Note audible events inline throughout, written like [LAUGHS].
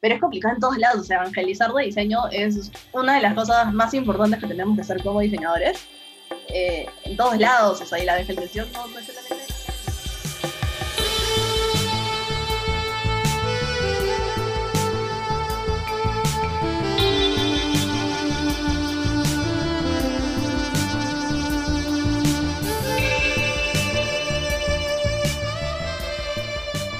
pero es complicado en todos lados. O sea, evangelizar de diseño es una de las cosas más importantes que tenemos que hacer como diseñadores. Eh, en todos lados, o sea, y la evangelización no, no es solamente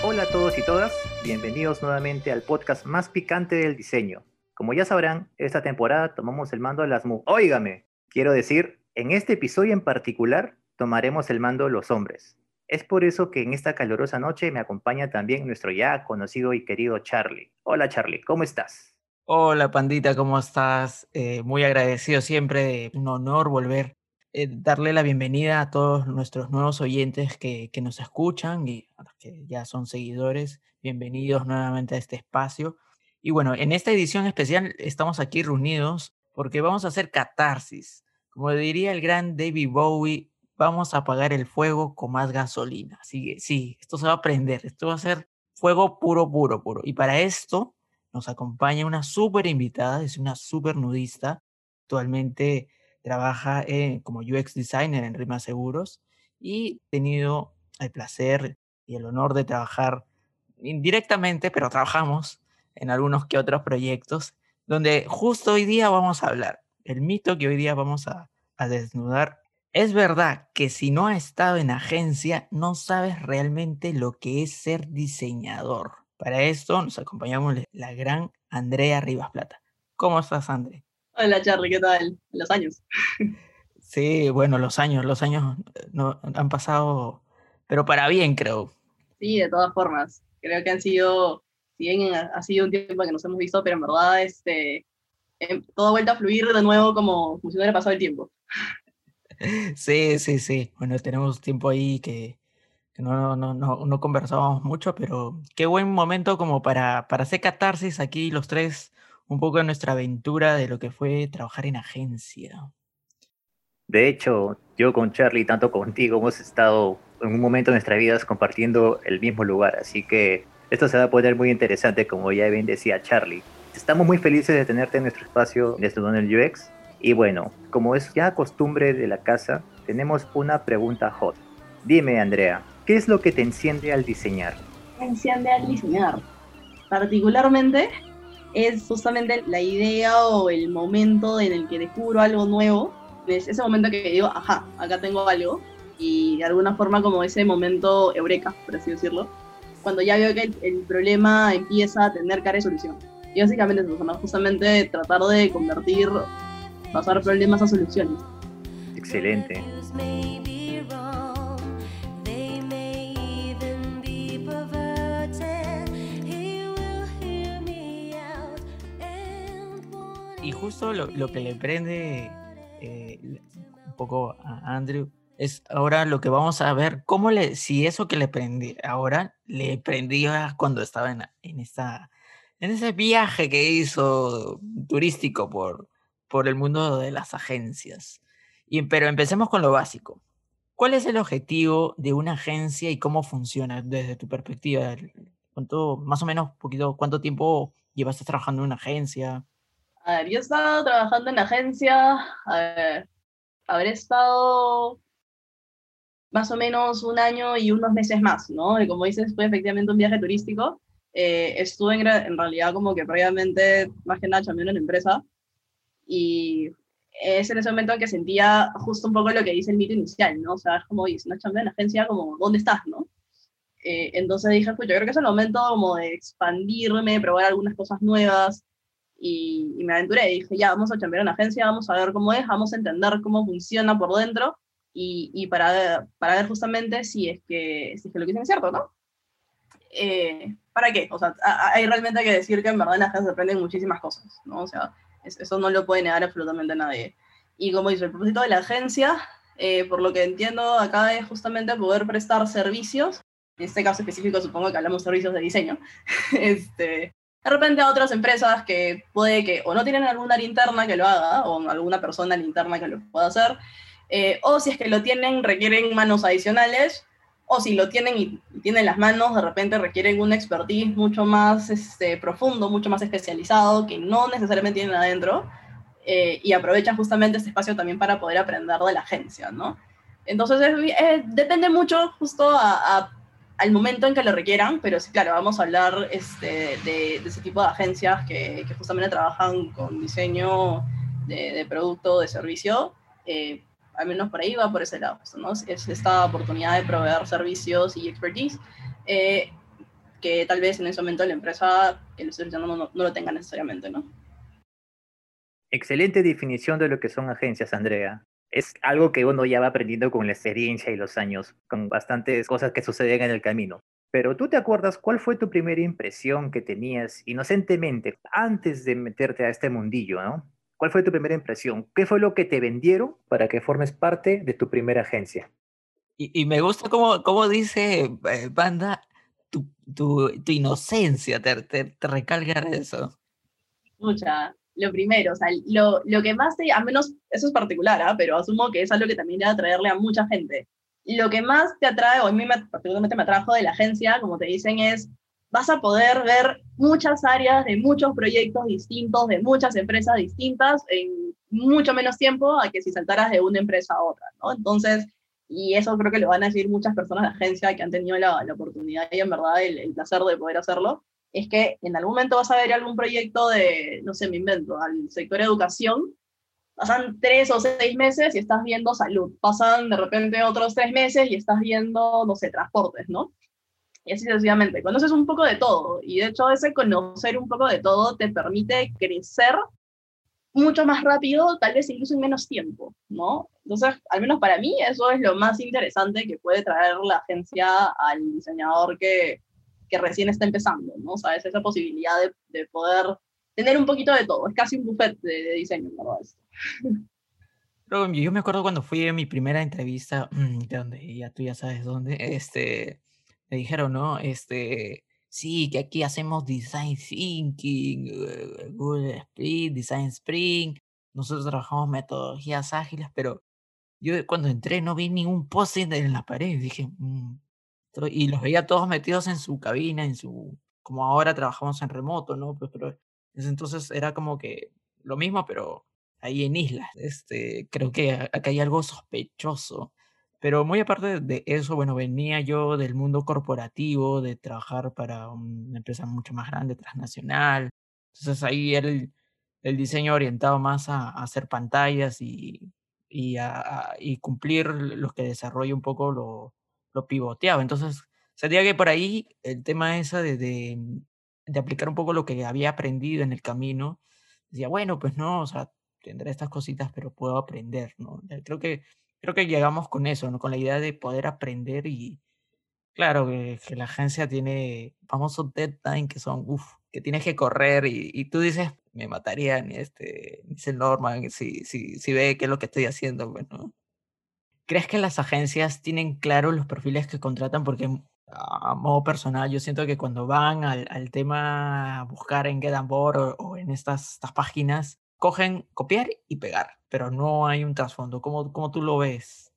Hola a todos y todas, bienvenidos nuevamente al podcast más picante del diseño. Como ya sabrán, esta temporada tomamos el mando de las mu... Óigame, quiero decir, en este episodio en particular tomaremos el mando de los hombres. Es por eso que en esta calurosa noche me acompaña también nuestro ya conocido y querido Charlie. Hola Charlie, ¿cómo estás? Hola Pandita, ¿cómo estás? Eh, muy agradecido siempre, un honor volver eh, darle la bienvenida a todos nuestros nuevos oyentes que, que, nos escuchan y a los que ya son seguidores. Bienvenidos nuevamente a este espacio. Y bueno, en esta edición especial estamos aquí reunidos porque vamos a hacer catarsis. Como diría el gran David Bowie, vamos a apagar el fuego con más gasolina. Así que sí, esto se va a prender, esto va a ser fuego puro, puro, puro. Y para esto nos acompaña una súper invitada, es una súper nudista, actualmente trabaja como UX designer en Rima Seguros y he tenido el placer y el honor de trabajar indirectamente, pero trabajamos en algunos que otros proyectos donde justo hoy día vamos a hablar. El mito que hoy día vamos a, a desnudar. Es verdad que si no has estado en agencia, no sabes realmente lo que es ser diseñador. Para esto nos acompañamos la gran Andrea Rivas Plata. ¿Cómo estás, Andrea? Hola Charlie, ¿qué tal? Los años. [LAUGHS] Sí, bueno, los años, los años eh, no, han pasado, pero para bien, creo. Sí, de todas formas. Creo que han sido, si bien ha sido un tiempo que nos hemos visto, pero en verdad este, eh, todo ha vuelto a fluir de nuevo como, si hubiera pasado el tiempo. [LAUGHS] Sí, sí, sí. Bueno, tenemos tiempo ahí que, que no, no, no, no, conversábamos mucho, pero qué buen momento como para, para hacer catarsis aquí los tres un poco de nuestra aventura de lo que fue trabajar en agencia. De hecho, yo con Charlie, tanto contigo, hemos estado en un momento de nuestras vidas compartiendo el mismo lugar, así que esto se va a poner muy interesante, como ya bien decía Charlie. Estamos muy felices de tenerte en nuestro espacio de Estudiando el UX. Y bueno, como es ya costumbre de la casa, tenemos una pregunta hot. Dime, Andrea, ¿qué es lo que te enciende al diseñar? Enciende al diseñar. Particularmente es justamente la idea o el momento en el que descubro algo nuevo, es ese momento que digo, ajá, acá tengo algo, y de alguna forma como ese momento eureka, por así decirlo, cuando ya veo que el, problema empieza a tener cara de solución. Y básicamente es eso, justamente tratar de convertir, pasar problemas a soluciones. Excelente. y justo lo, lo, que le prende eh, un poco a Andrew es ahora lo que vamos a ver, cómo le, si eso que le prendí ahora le prendía cuando estaba en, en, esta, en ese viaje que hizo turístico por, por el mundo de las agencias. Y, pero empecemos con lo básico. ¿Cuál es el objetivo de una agencia y cómo funciona desde tu perspectiva? ¿Cuánto, más o menos, poquito, cuánto tiempo llevaste trabajando en una agencia? A ver, yo he estado trabajando en agencia, a ver, habré estado más o menos un año y unos meses más, ¿no? como dices, fue efectivamente un viaje turístico. Eh, estuve en, en, realidad como que previamente, más que nada, también en la empresa. Y es en ese momento que sentía justo un poco lo que dice el mito inicial, ¿no? O sea, es como, dice, una chamba en la agencia, como, ¿dónde estás, no? Eh, entonces dije, pues yo creo que es el momento como de expandirme, probar algunas cosas nuevas, y, me aventuré y dije, ya, vamos a chambear en agencia, vamos a ver cómo es, vamos a entender cómo funciona por dentro y, y para, para ver justamente si es, que, si es que lo que dicen es cierto, ¿no? Eh, ¿Para qué? O sea, hay realmente que decir que en verdad en la agencia se aprenden muchísimas cosas, ¿no? O sea, eso no lo puede negar absolutamente nadie. Y como dice, el propósito de la agencia, eh, por lo que entiendo acá es justamente poder prestar servicios, en este caso específico supongo que hablamos servicios de diseño, [LAUGHS] este, de repente a otras empresas que puede que o no tienen alguna área interna que lo haga, o alguna persona interna que lo pueda hacer, eh, o si es que lo tienen, requieren manos adicionales, o si lo tienen y tienen las manos, de repente requieren un expertise mucho más este, profundo, mucho más especializado, que no necesariamente tienen adentro, eh, y aprovechan justamente este espacio también para poder aprender de la agencia, ¿no? Entonces, depende mucho justo al momento en que lo requieran, pero sí, claro, vamos a hablar este, de, ese tipo de agencias que, justamente trabajan con diseño de, de producto, de servicio, eh, al menos por ahí va por ese lado, ¿no? Es esta oportunidad de proveer servicios y expertise eh, que tal vez en ese momento la empresa que lo estoy no, no, lo tenga necesariamente, ¿no? Excelente definición de lo que son agencias, Andrea. Es algo que uno ya va aprendiendo con la experiencia y los años, con bastantes cosas que suceden en el camino. Pero tú te acuerdas cuál fue tu primera impresión que tenías inocentemente antes de meterte a este mundillo, ¿no? ¿Cuál fue tu primera impresión? ¿Qué fue lo que te vendieron para que formes parte de tu primera agencia? Y, me gusta cómo, cómo dice eh, Banda, tu, tu, tu inocencia, te, te, recalca eso. Mucha. Lo primero, o sea, lo, lo que más te, al menos eso es particular, ¿ah? pero asumo que es algo que también a atraerle a mucha gente. Lo que más te atrae, o a mí me, particularmente me atrajo de la agencia, como te dicen, es vas a poder ver muchas áreas de muchos proyectos distintos, de muchas empresas distintas en mucho menos tiempo a que si saltaras de una empresa a otra, ¿no? Entonces, y eso creo que lo van a decir muchas personas de agencia que han tenido la, la oportunidad y en verdad el, el, placer de poder hacerlo, es que en algún momento vas a ver algún proyecto de, no sé, me invento, al sector educación, pasan tres o seis meses y estás viendo salud, pasan de repente otros tres meses y estás viendo, no sé, transportes, ¿no? Y así sucesivamente. Conoces un poco de todo y de hecho ese conocer un poco de todo te permite crecer mucho más rápido, tal vez incluso en menos tiempo, ¿no? Entonces, al menos para mí, eso es lo más interesante que puede traer la agencia al diseñador que, que recién está empezando, ¿no? ¿Sabes? Esa posibilidad de, de, poder tener un poquito de todo. Es casi un buffet de, de diseño, ¿verdad? yo me acuerdo cuando fui a mi primera entrevista, mm, de donde ya tú ya sabes dónde, este, me dijeron, ¿no? Este, sí, que aquí hacemos design thinking, eh, Google Spring, Design Spring, nosotros trabajamos metodologías ágiles, pero yo cuando entré no vi ningún post en la pared, dije, mm", y los veía todos metidos en su cabina, en su, como ahora trabajamos en remoto, ¿no? Pues, pero entonces era como que lo mismo, pero ahí en islas. Este, creo que acá hay algo sospechoso pero muy aparte de eso, bueno, venía yo del mundo corporativo, de trabajar para una empresa mucho más grande, transnacional. Entonces ahí era el, diseño orientado más a, hacer pantallas y, y, a, y cumplir los que desarrolla un poco lo, lo pivoteado. Entonces, sería que por ahí el tema ese de, de, de, aplicar un poco lo que había aprendido en el camino, decía, bueno, pues no, o sea, tendré estas cositas, pero puedo aprender, ¿no? Creo que creo que llegamos con eso, ¿no? Con la idea de poder aprender y, claro, que, la agencia tiene famosos deadline que son, uff, que tienes que correr y, tú dices, me matarían, este, dice Norman, si, si, si ve qué es lo que estoy haciendo, bueno. ¿Crees que las agencias tienen claro los perfiles que contratan? Porque a modo personal, yo siento que cuando van al, al tema buscar en Get o, o, en estas, estas páginas, cogen copiar y pegar, pero no hay un trasfondo. ¿Cómo, cómo tú lo ves?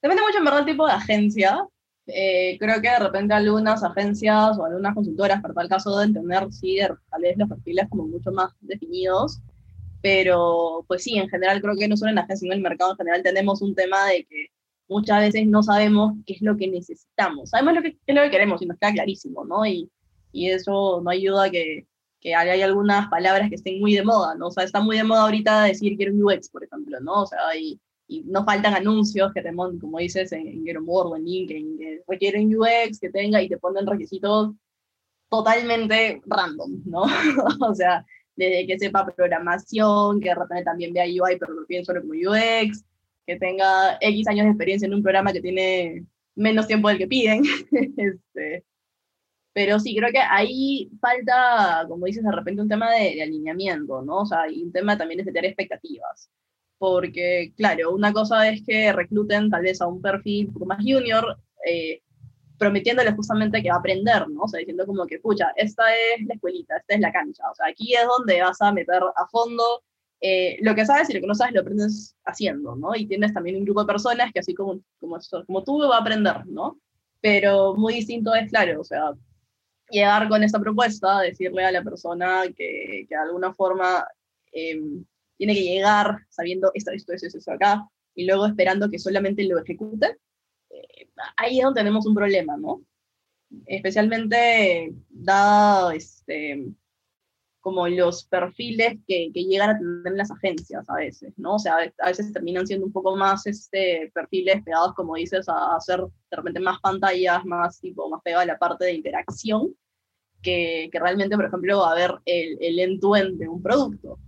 Depende mucho en verdad el tipo de agencia. Eh, creo que de repente algunas agencias o algunas consultoras, para tal caso, de tener, sí, tal vez los perfiles como mucho más definidos, pero pues sí, en general creo que no solo en la agencia, sino en el mercado en general tenemos un tema de que muchas veces no sabemos qué es lo que necesitamos. Sabemos lo que, qué es lo que queremos y nos queda clarísimo, ¿no? Y, y eso no ayuda a que que hay algunas palabras que estén muy de moda, ¿no? O sea, está muy de moda ahorita decir quiero UX, por ejemplo, ¿no? O sea, y, y no faltan anuncios que te ponen, como dices, en, en Get o en LinkedIn, que requieren UX, que tenga y te ponen requisitos totalmente random, ¿no? [LAUGHS] o sea, desde que sepa programación, que de repente también vea UI, pero lo piden solo como UX, que tenga X años de experiencia en un programa que tiene menos tiempo del que piden. [LAUGHS] este, pero sí, creo que ahí falta, como dices, de repente un tema de, alineamiento, ¿no? O sea, y un tema también es de tener expectativas. Porque, claro, una cosa es que recluten tal vez a un perfil un poco más junior, eh, prometiéndole justamente que va a aprender, ¿no? O sea, diciendo como que, pucha, esta es la escuelita, esta es la cancha. O sea, aquí es donde vas a meter a fondo eh, lo que sabes y lo que no sabes lo aprendes haciendo, ¿no? Y tienes también un grupo de personas que así como, como, como tú va a aprender, ¿no? Pero muy distinto es, claro, o sea, llegar con esta propuesta, decirle a la persona que, que de alguna forma em, tiene que llegar sabiendo esto, esto, esto, esto acá, y luego esperando que solamente lo ejecute, eh, ahí es donde tenemos un problema, ¿no? Especialmente dado este, como los perfiles que, que, llegan a tener las agencias a veces, ¿no? O sea, a veces terminan siendo un poco más este, perfiles pegados, como dices, a hacer de repente más pantallas, más tipo, más pegado a la parte de interacción, que, que realmente, por ejemplo, a ver el, el end-to-end de un producto.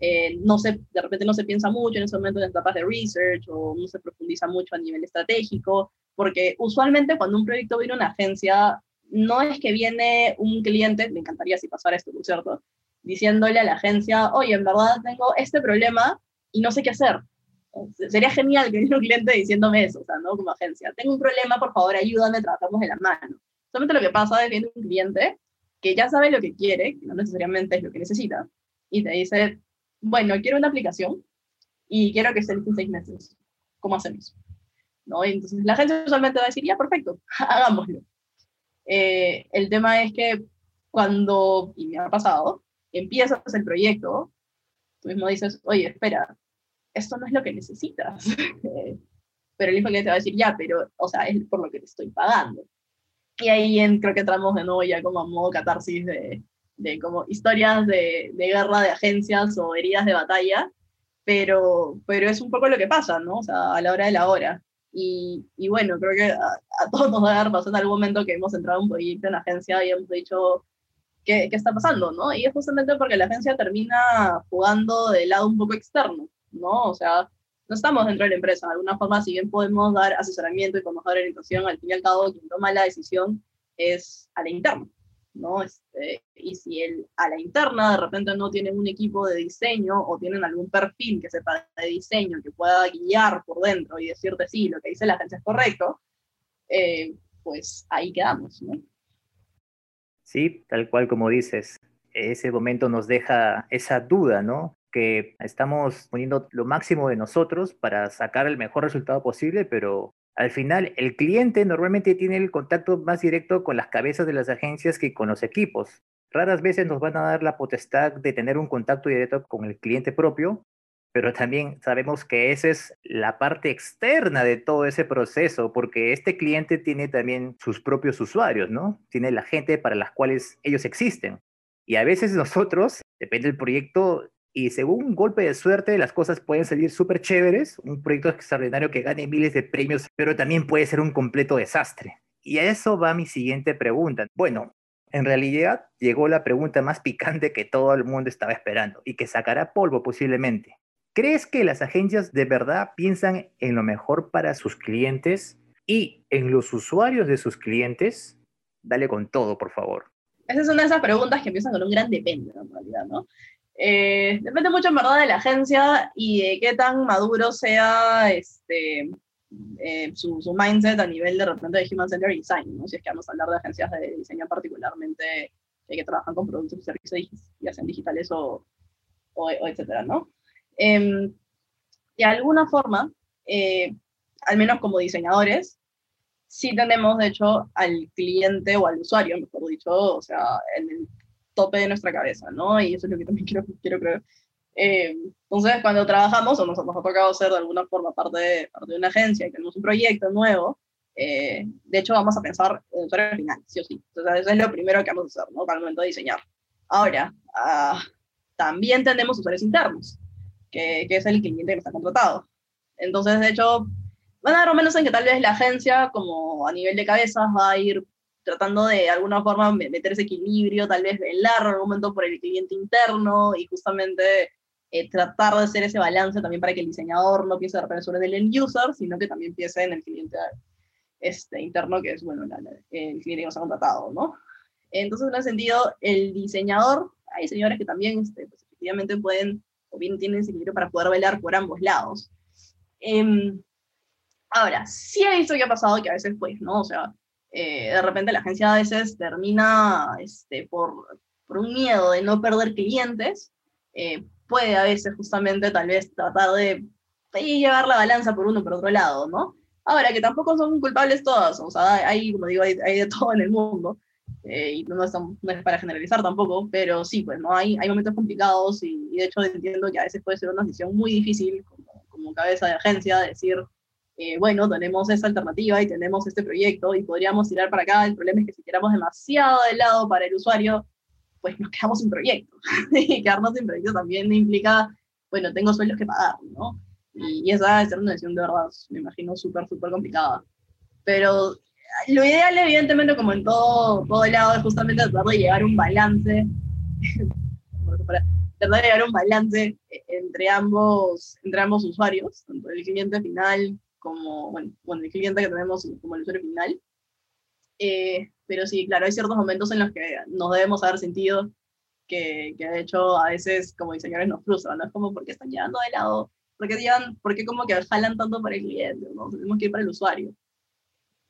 Eh, no se, de repente no se piensa mucho en ese momento en etapas de research o no se profundiza mucho a nivel estratégico, porque usualmente cuando un proyecto viene a una agencia, no es que viene un cliente, me encantaría si pasara esto, por cierto, diciéndole a la agencia, oye, en verdad tengo este problema y no sé qué hacer. Sería genial que un cliente diciéndome eso, o sea, ¿no? Como agencia, tengo un problema, por favor, ayúdame, trabajamos de la mano. Solamente lo que pasa es que viene un cliente que ya sabe lo que quiere, que no necesariamente es lo que necesita, y te dice, bueno, quiero una aplicación y quiero que esté en seis meses. ¿Cómo hacemos? ¿No? Entonces la agencia usualmente va a decir, ya, perfecto, [LAUGHS] hagámoslo. Eh, el tema es que cuando, y me ha pasado, empiezas el proyecto, tú mismo dices, oye, espera, esto no es lo que necesitas. [LAUGHS] pero el hijo que te va a decir, ya, pero, o sea, es por lo que te estoy pagando. Y ahí en, creo que entramos de nuevo ya como a modo catarsis de, de como historias de, de, guerra de agencias o heridas de batalla, pero, pero es un poco lo que pasa, ¿no? O sea, a la hora de la hora. Y, y bueno, creo que a, a, todos nos debe haber pasado en algún momento que hemos entrado un proyecto en la agencia y hemos dicho, ¿qué, ¿qué, está pasando? ¿no? Y es justamente porque la agencia termina jugando del lado un poco externo, ¿no? O sea, no estamos dentro de la empresa. De alguna forma, si bien podemos dar asesoramiento y podemos dar orientación, al fin y al cabo, quien toma la decisión es a la interna, ¿no? Este, y si él, a la interna de repente no tienen un equipo de diseño o tienen algún perfil que sepa de diseño, que pueda guiar por dentro y decirte sí, lo que dice la agencia es correcto, eh, pues ahí quedamos, ¿no? Sí, tal cual como dices, ese momento nos deja esa duda, ¿no? Que estamos poniendo lo máximo de nosotros para sacar el mejor resultado posible, pero al final el cliente normalmente tiene el contacto más directo con las cabezas de las agencias que con los equipos. Raras veces nos van a dar la potestad de tener un contacto directo con el cliente propio, pero también sabemos que esa es la parte externa de todo ese proceso, porque este cliente tiene también sus propios usuarios, ¿no? Tiene la gente para las cuales ellos existen. Y a veces nosotros, depende del proyecto, y según un golpe de suerte, las cosas pueden salir súper chéveres, un proyecto extraordinario que gane miles de premios, pero también puede ser un completo desastre. Y a eso va mi siguiente pregunta. Bueno, en realidad llegó la pregunta más picante que todo el mundo estaba esperando y que sacará polvo posiblemente. ¿Crees que las agencias de verdad piensan en lo mejor para sus clientes y en los usuarios de sus clientes? Dale con todo, por favor. Esa es una de esas preguntas que empiezan con un gran depende, en realidad, ¿no? Eh, depende mucho en verdad de la agencia y de qué tan maduro sea este, eh, su, su, mindset a nivel de repente de Human Centered Design, ¿no? si es que vamos a hablar de agencias de diseño particularmente eh, que trabajan con productos y servicios ya sean digitales o, o, o etcétera, ¿no? Eh, de alguna forma, eh, al menos como diseñadores, sí tenemos de hecho al cliente o al usuario, mejor dicho, o sea, en el tope de nuestra cabeza, ¿no? Y eso es lo que también [LAUGHS] quiero, quiero creer. Eh, entonces, cuando trabajamos o nos, nos, ha tocado ser de alguna forma parte de, parte de una agencia y tenemos un proyecto nuevo, eh, de hecho vamos a pensar en el usuario final, sí o sí. Entonces, eso es lo primero que vamos a hacer, ¿no? Para el momento de diseñar. Ahora, uh, también tenemos usuarios internos, que, que, es el cliente que nos ha contratado. Entonces, de hecho, van a dar menos en que tal vez la agencia, como a nivel de cabezas, va a ir tratando de, alguna forma meter ese equilibrio, tal vez velar en algún momento por el cliente interno y justamente eh, tratar de hacer ese balance también para que el diseñador no piense de repente sobre el end user, sino que también piense en el cliente este, interno, que es bueno, la, la, el cliente que nos ha contratado, ¿no? Entonces, en ese sentido, el diseñador, hay señores que también este, pues, efectivamente pueden, o bien tienen ese equilibrio para poder velar por ambos lados. Eh, ahora, sí he visto que ha pasado que a veces, pues, ¿no? O sea, eh, de repente la agencia a veces termina este, por, por, un miedo de no perder clientes, eh, puede a veces justamente tal vez tratar de, llevar la balanza por uno por otro lado, ¿no? Ahora, que tampoco son culpables todas, o sea, hay, como digo, hay, de [LAUGHS] todo en el mundo, eh, y no es, para generalizar tampoco, pero sí, pues, ¿no? Hay, hay momentos complicados y, de hecho entiendo que a veces puede ser una decisión muy difícil como, como cabeza de agencia decir, eh, bueno, tenemos esta alternativa y tenemos este proyecto y podríamos tirar para acá. El problema es que si tiramos demasiado de lado para el usuario, pues nos quedamos sin proyecto. [LAUGHS] y quedarnos sin proyecto también implica, bueno, tengo sueldos que pagar, ¿no? Y, esa ser una decisión de verdad, me imagino, súper, súper complicada. Pero lo ideal, evidentemente, como en todo, todo lado, es justamente tratar de llegar a un balance, [LAUGHS] tratar de llegar a un balance entre ambos, entre ambos usuarios, tanto el cliente final como, bueno, bueno, el cliente que tenemos como el usuario final. Eh, pero sí, claro, hay ciertos momentos en los que nos debemos haber sentido que, que de hecho a veces como diseñadores nos frustran, ¿no? Es como, ¿por qué están llevando de lado? ¿Por qué, llevan, ¿por qué como que jalan tanto para el cliente? ¿no? Tenemos que ir para el usuario.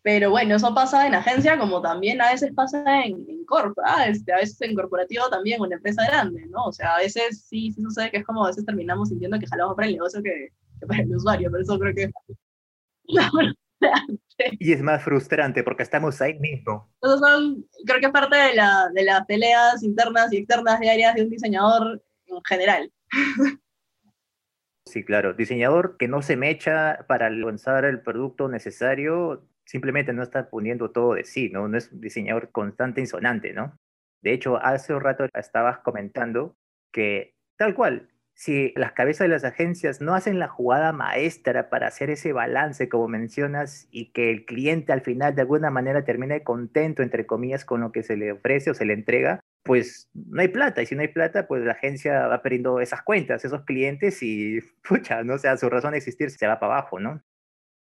Pero bueno, eso pasa en agencia como también a veces pasa en, en ¿ah? este, a veces en corporativo también, o en empresa grande, ¿no? O sea, a veces sí, sí sucede que es como a veces terminamos sintiendo que jalamos para el negocio que, que para el usuario, pero eso creo que y es más frustrante porque estamos ahí mismo. Eso son, creo que es parte de, la, de las peleas internas y externas diarias de un diseñador en general. Sí, claro. Diseñador que no se mecha para lanzar el producto necesario, simplemente no está poniendo todo de sí, ¿no? No es un diseñador constante, insonante, ¿no? De hecho, hace un rato estabas comentando que tal cual, si las cabezas de las agencias no hacen la jugada maestra para hacer ese balance, como mencionas, y que el cliente al final de alguna manera termine contento, entre comillas, con lo que se le ofrece o se le entrega, pues no hay plata. Y si no hay plata, pues la agencia va perdiendo esas cuentas, esos clientes y, [LAUGHS] pucha, no sea, su razón de existir se va para abajo, ¿no?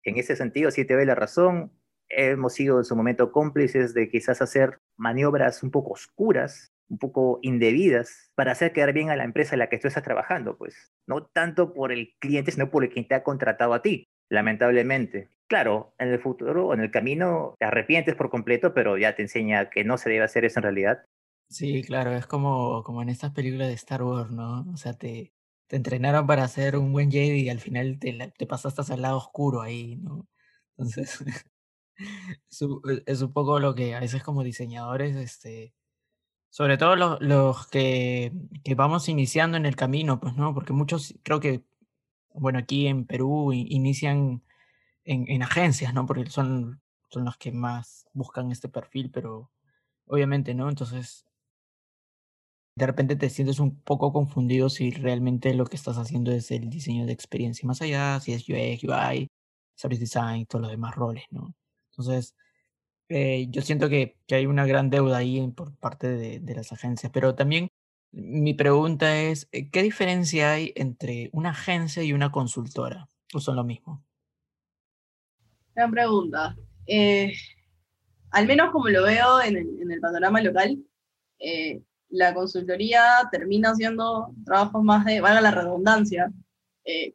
En ese sentido, sí te doy la razón. Hemos sido en su momento cómplices de quizás hacer maniobras un poco oscuras un poco indebidas para hacer quedar bien a la empresa en la que tú estás trabajando, pues no tanto por el cliente, sino por el quien te ha contratado a ti, lamentablemente. Claro, en el futuro en el camino te arrepientes por completo, pero ya te enseña que no se debe hacer eso en realidad. Sí, claro, es como, como en estas películas de Star Wars, ¿no? O sea, te, te entrenaron para ser un buen Jedi y al final te, te pasaste al lado oscuro ahí, ¿no? Entonces, [LAUGHS] es, es un poco lo que a veces como diseñadores, este, sobre todo los, los que, que, vamos iniciando en el camino, pues, ¿no? Porque muchos, creo que, bueno, aquí en Perú inician en, en, agencias, ¿no? Porque son, son los que más buscan este perfil, pero obviamente, ¿no? Entonces, de repente te sientes un poco confundido si realmente lo que estás haciendo es el diseño de experiencia más allá, si es UX, UI, Service Design, todos los demás roles, ¿no? Entonces, eh, yo siento que, hay una gran deuda ahí por parte de, las agencias, pero también mi pregunta es, eh, ¿qué diferencia hay entre una agencia y una consultora? ¿O son lo mismo? Gran pregunta. Eh, al menos como lo veo en el, panorama local, la consultoría termina siendo trabajos más de, valga la redundancia,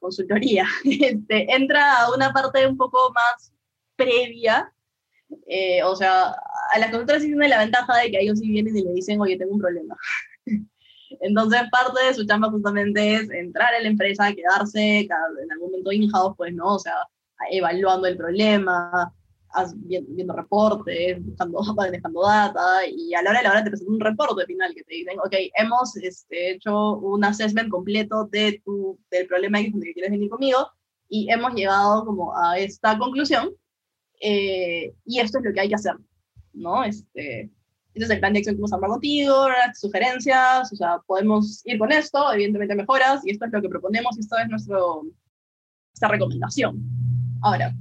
consultoría. [LAUGHS] Este, entra a una parte un poco más previa eh, o sea, a las consultoras sí tienen la ventaja de que ellos sí vienen y le dicen, oye, tengo un problema. [LAUGHS] Entonces, parte de su chamba justamente es entrar en la empresa, quedarse en algún momento in-house, pues, ¿no? O sea, evaluando el problema, viendo, reportes, buscando, [LAUGHS] manejando data, y a la hora de la hora te presentan un reporte final que te dicen, ok, hemos este, hecho un assessment completo de tu, del problema que quieres venir conmigo, y hemos llegado como a esta conclusión, eh, y esto es lo que hay que hacer, ¿no? Este, este es el plan de acción que hemos hablado contigo, sugerencias, o sea, podemos ir con esto, evidentemente mejoras, y esto es lo que proponemos, y esto es nuestro, esta recomendación. Ahora,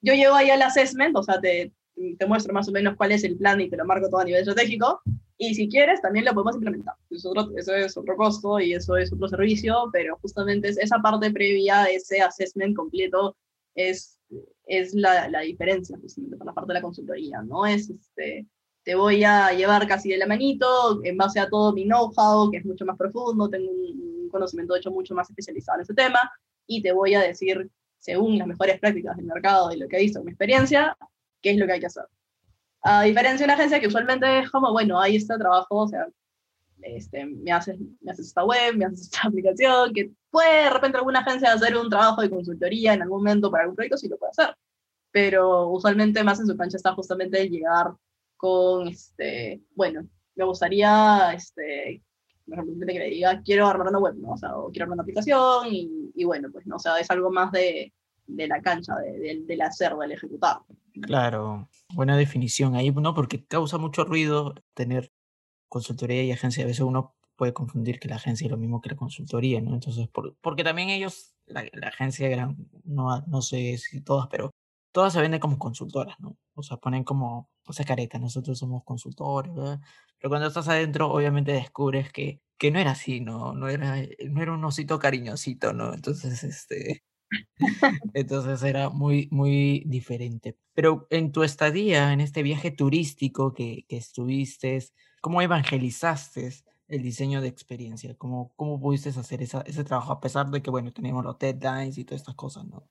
yo llego ahí al assessment, o sea, te, te muestro más o menos cuál es el plan y te lo marco todo a nivel estratégico, y si quieres, también lo podemos implementar. Eso es, otro, eso es otro costo y eso es otro servicio, pero justamente esa parte previa, ese assessment completo, es es la, la diferencia justamente por la parte de la consultoría, ¿no? Es, este, te voy a llevar casi de la manito en base a todo mi know-how, que es mucho más profundo, tengo un conocimiento de hecho mucho más especializado en ese tema, y te voy a decir, según las mejores prácticas del mercado y lo que he visto en mi experiencia, qué es lo que hay que hacer. A diferencia de una agencia que usualmente es como, bueno, ahí está trabajo, o sea, este, me, haces, me haces esta web, me haces esta [LAUGHS] aplicación, que puede de repente alguna agencia hacer un trabajo de consultoría en algún momento para algún proyecto, sí lo puede hacer. Pero usualmente más en su cancha está justamente llegar con, este, bueno, me gustaría, este, por ejemplo, que me diga, quiero armar una web, ¿no? O sea, o quiero armar una aplicación y, y bueno, pues, ¿no? O sea, es algo más de, de la cancha, de, de, del hacer, del ejecutar. Claro, buena definición ahí, ¿no? Porque causa mucho ruido tener consultoría y agencia. A veces uno puede confundir que la agencia es lo mismo que la consultoría, ¿no? Entonces, por, porque también ellos, la, la agencia gran, no, no sé si todas, pero todas se venden como consultoras, ¿no? O sea, ponen como, o sea, careta, nosotros somos consultores, ¿verdad? Pero cuando estás adentro, obviamente descubres que, que no era así, ¿no? No era, no era un osito cariñosito, ¿no? Entonces, este... [LAUGHS] Entonces era muy, muy diferente. Pero en tu estadía, en este viaje turístico que, que estuviste, ¿cómo evangelizaste el diseño de experiencia? ¿Cómo, cómo pudiste hacer esa, ese trabajo a pesar de que, bueno, teníamos los deadlines y todas estas cosas, ¿no?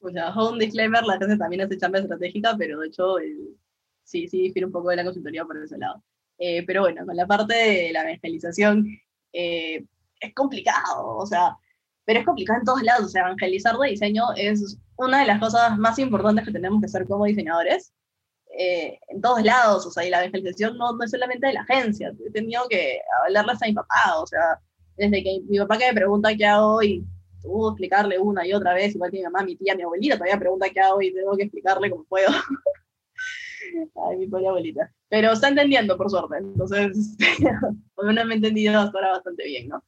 O sea, un disclaimer, la gente también hace chamba estratégica, pero de hecho el, sí, sí difiere un poco de la consultoría por ese lado. Eh, pero bueno, con la parte de la evangelización eh, es complicado, o sea, pero es complicado en todos lados. O sea, evangelizar de diseño es una de las cosas más importantes que tenemos que hacer como diseñadores. Eh, en todos lados, o sea, y la evangelización no, no, es solamente de la agencia. He tenido que hablarles a mi papá, o sea, desde que mi papá que me pregunta qué hago y tuvo que explicarle una y otra vez, igual que mi mamá, mi tía, mi abuelita todavía pregunta qué hago y tengo que explicarle como puedo. [LAUGHS] Ay, mi pobre abuelita. Pero está entendiendo, por suerte. Entonces, [LAUGHS] menos me he entendido hasta ahora bastante bien, ¿no?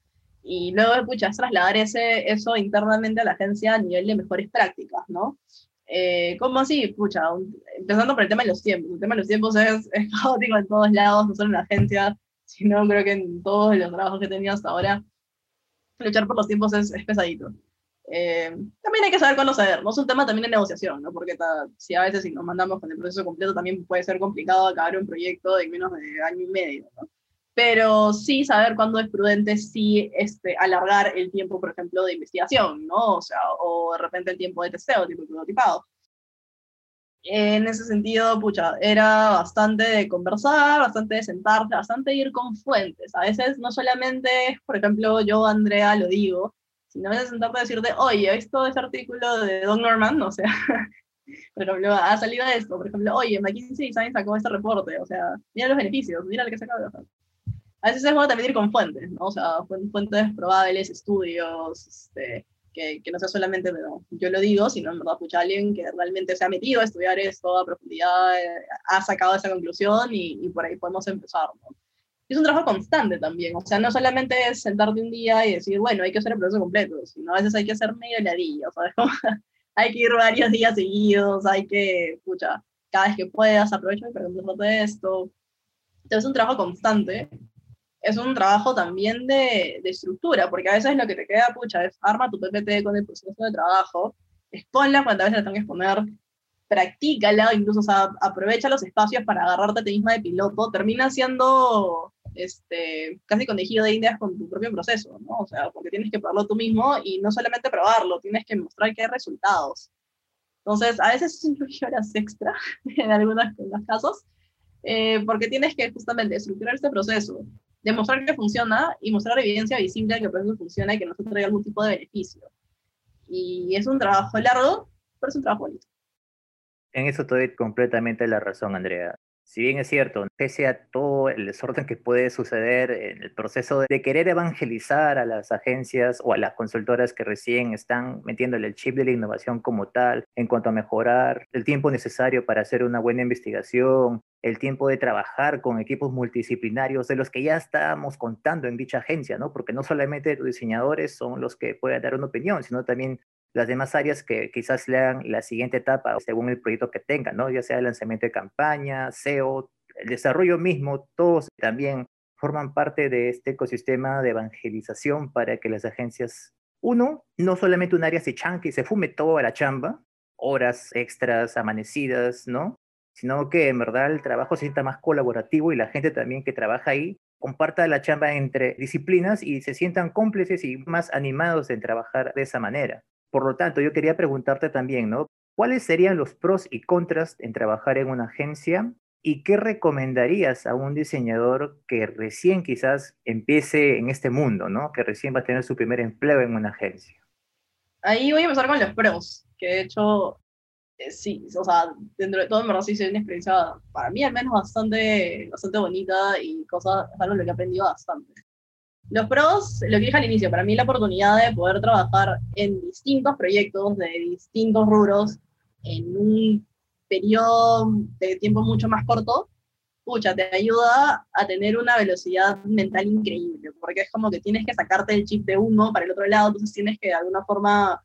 Y luego, escuchas trasladar ese, eso internamente a la agencia a nivel de mejores prácticas, ¿no? Eh, ¿Cómo así? Pucha, empezando por el tema de los tiempos. El tema de los tiempos es, [LAUGHS] es caótico en todos lados, no solo en la agencia, sino creo que en todos los trabajos que he tenido hasta ahora. Luchar por los tiempos es, es pesadito. Eh, también hay que saber cuándo ¿no? Es un tema también de negociación, ¿no? Porque ta, si a veces si nos mandamos con el proceso completo también puede ser complicado acabar un proyecto de menos de año y medio, ¿no? Pero sí saber cuándo es prudente sí este, alargar el tiempo, por ejemplo, de investigación, ¿no? O sea, o de repente el tiempo de testeo, tipo prototipado. En ese sentido, pucha, era bastante de conversar, bastante de sentarse, bastante de ir con fuentes. A veces no solamente, por ejemplo, yo, Andrea, lo digo, sino a veces sentarte a decirte, oye, ¿he visto ese artículo de Don Norman? O sea, [LAUGHS] por ejemplo, ha salido esto, por ejemplo, oye, McKinsey Design sacó este reporte, o sea, mira los beneficios, mira lo que se acaba de hacer a veces es bueno también ir con fuentes, ¿no? O sea, fuentes probables, estudios, este, que, que, no sea solamente, bueno, yo lo digo, sino en verdad, escucha alguien que realmente se ha metido a estudiar esto a profundidad, eh, ha sacado esa conclusión y, y, por ahí podemos empezar, ¿no? Es un trabajo constante también, o sea, no solamente es sentarte un día y decir, bueno, hay que hacer el proceso completo, sino a veces hay que hacer medio ladillo, ¿sabes? [LAUGHS] hay que ir varios días seguidos, hay que, escucha, cada vez que puedas, aprovecha para ejemplo, de esto. Entonces es un trabajo constante es un trabajo también de, de, estructura, porque a veces lo que te queda, pucha, es arma tu PPT con el proceso de trabajo, exponla cuantas veces la tengas que exponer, practícala, incluso o sea, aprovecha los espacios para agarrarte a ti misma de piloto, termina siendo este, casi conejillo de indias con tu propio proceso, ¿no? O sea, porque tienes que probarlo tú mismo y no solamente probarlo, tienes que mostrar que hay resultados. Entonces, a veces incluye horas extra [LAUGHS] en algunos, casos, eh, porque tienes que justamente estructurar este proceso, demostrar que funciona y mostrar evidencia visible de que el proceso funciona y que nos trae algún tipo de beneficio. Y es un trabajo largo, pero es un trabajo bonito. En eso te doy completamente la razón, Andrea. Si bien es cierto, pese a todo el desorden que puede suceder en el proceso de querer evangelizar a las agencias o a las consultoras que recién están metiéndole el chip de la innovación como tal, en cuanto a mejorar el tiempo necesario para hacer una buena investigación, el tiempo de trabajar con equipos multidisciplinarios de los que ya estábamos contando en dicha agencia, ¿no? Porque no solamente los diseñadores son los que pueden dar una opinión, sino también las demás áreas que quizás lean la siguiente etapa según el proyecto que tengan, ¿no? ya sea el lanzamiento de campaña, SEO, el desarrollo mismo, todos también forman parte de este ecosistema de evangelización para que las agencias, uno, no solamente un área se chanque y se fume toda la chamba, horas extras, amanecidas, ¿no? Sino que en verdad el trabajo se sienta más colaborativo y la gente también que trabaja ahí comparta la chamba entre disciplinas y se sientan cómplices y más animados en trabajar de esa manera. Por lo tanto, yo quería preguntarte también, ¿no? ¿Cuáles serían los pros y contras en trabajar en una agencia ¿Y qué recomendarías a un diseñador que recién quizás empiece en este mundo, ¿no? que recién va a tener su primer empleo en una agencia? Ahí voy a empezar con los pros, que de hecho, eh, sí, o sea, dentro de todo, en verdad sí una experiencia, para mí al menos, bastante, bastante bonita y cosas, es algo lo que he aprendido bastante. Los pros, lo que dije al inicio, para mí la oportunidad de poder trabajar en distintos proyectos de distintos rubros en un periodo de tiempo mucho más corto, pucha, te ayuda a tener una velocidad mental increíble, porque es como que tienes que sacarte el chip de uno para el otro lado, entonces tienes que de alguna forma,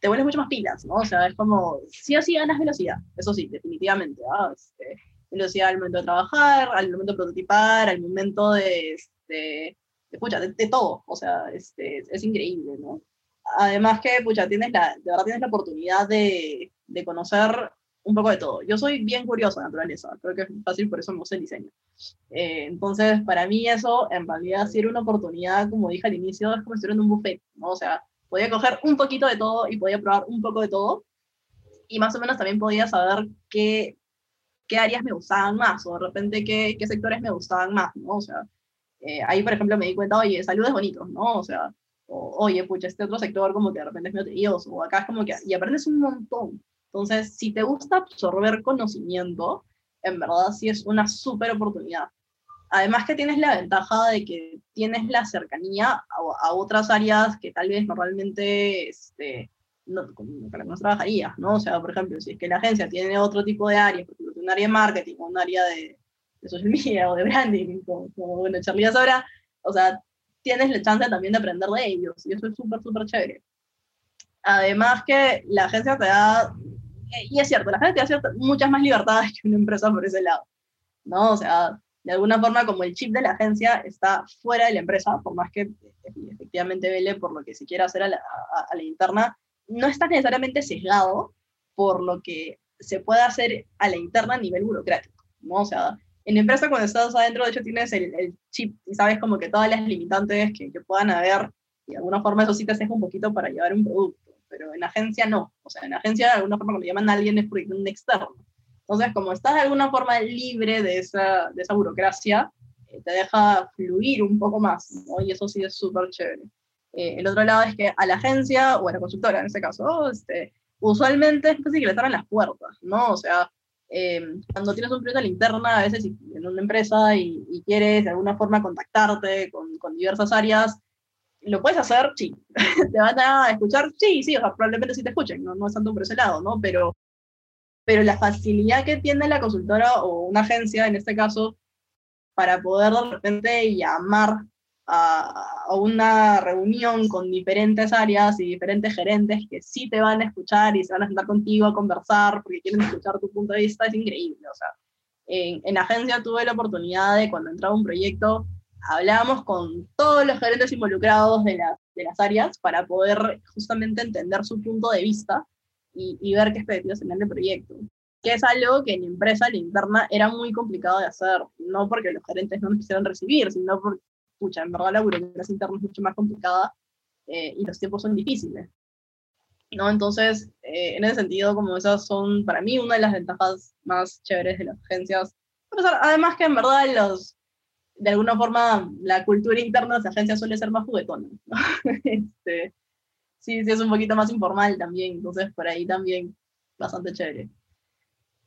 te vuelves mucho más pilas, ¿no? O sea, es como, sí o sí ganas velocidad, eso sí, definitivamente, ¿ah? este, velocidad al momento de trabajar, al momento de prototipar, al momento de, este, de, pucha, de, todo, o sea, este, es increíble, ¿no? Además que, pucha, tienes la, de verdad tienes la oportunidad de, de conocer un poco de todo. Yo soy bien curiosa de naturaleza, creo que es fácil, por eso me gusta el diseño. Eh, entonces, para mí eso, en realidad, si era una oportunidad, como dije al inicio, es como si en un buffet, ¿no? O sea, podía coger un poquito de todo y podía probar un poco de todo, y más o menos también podía saber qué, qué áreas me gustaban más, o de repente qué, qué sectores me gustaban más, ¿no? O sea, eh, ahí, por ejemplo, me di cuenta, oye, salud es bonito, ¿no? O sea, oye, pucha, este otro sector como que de repente es medio tedioso, o acá es como que, y aprendes un montón, entonces, si te gusta absorber conocimiento, en verdad sí es una súper oportunidad. Además que tienes la ventaja de que tienes la cercanía a, otras áreas que tal vez normalmente este, no, no trabajarías, ¿no? O sea, por ejemplo, si es que la agencia tiene otro tipo de áreas, por ejemplo, un área de marketing o un área de, social media o de branding, como, bueno, Charlie sabrá, o sea, tienes la chance también de aprender de ellos y eso es súper, súper chévere. Además que la agencia te da y es cierto, la gente tiene muchas más libertades que una empresa por ese lado, ¿no? O sea, de alguna forma como el chip de la agencia está fuera de la empresa, por más que efectivamente vele por lo que se quiera hacer a la, a, la interna, no está necesariamente sesgado por lo que se puede hacer a la interna a nivel burocrático, ¿no? O sea, en empresa cuando estás adentro, de hecho tienes el, el chip y sabes como que todas las limitantes que, que, puedan haber, y de alguna forma eso sí te sesga un poquito para llevar un producto pero en agencia no. O sea, en agencia de alguna forma cuando llaman a alguien es un externo. Entonces, como estás de alguna forma libre de esa, de esa burocracia, eh, te deja fluir un poco más, ¿no? Y eso sí es súper chévere. Eh, el otro lado es que a la agencia, o a la consultora en este caso, este, usualmente es casi que le en las puertas, ¿no? O sea, em, cuando tienes un proyecto a la interna, a veces en una empresa y, y, quieres de alguna forma contactarte con, con diversas áreas, lo puedes hacer, sí. [LAUGHS] ¿Te van a escuchar? Sí, sí, o sea, probablemente sí te escuchen, no, no es tanto por ese lado, ¿no? Pero, pero la facilidad que tiene la consultora o una agencia, en este caso, para poder de repente llamar a, a, una reunión con diferentes áreas y diferentes gerentes que sí te van a escuchar y se van a sentar contigo a conversar porque quieren escuchar tu punto de vista, es increíble. O sea, en, en agencia tuve la oportunidad de cuando entraba un proyecto, hablábamos con todos los gerentes involucrados de, de las áreas para poder justamente entender su punto de vista y, y ver qué expectativas tenían del proyecto. Que es algo que en empresa, la interna, era muy complicado de hacer, no porque los gerentes no nos quisieran recibir, sino porque, escucha, en verdad la burocracia interna es mucho más complicada eh, y los tiempos son difíciles. ¿no? Entonces, eh, en ese sentido, como esas son para mí una de las ventajas más chéveres de las agencias. Además que en verdad los, de alguna forma la cultura interna de esa agencia suele ser más juguetona. [LAUGHS] este, sí, sí, es un poquito más informal también, entonces por ahí también bastante chévere.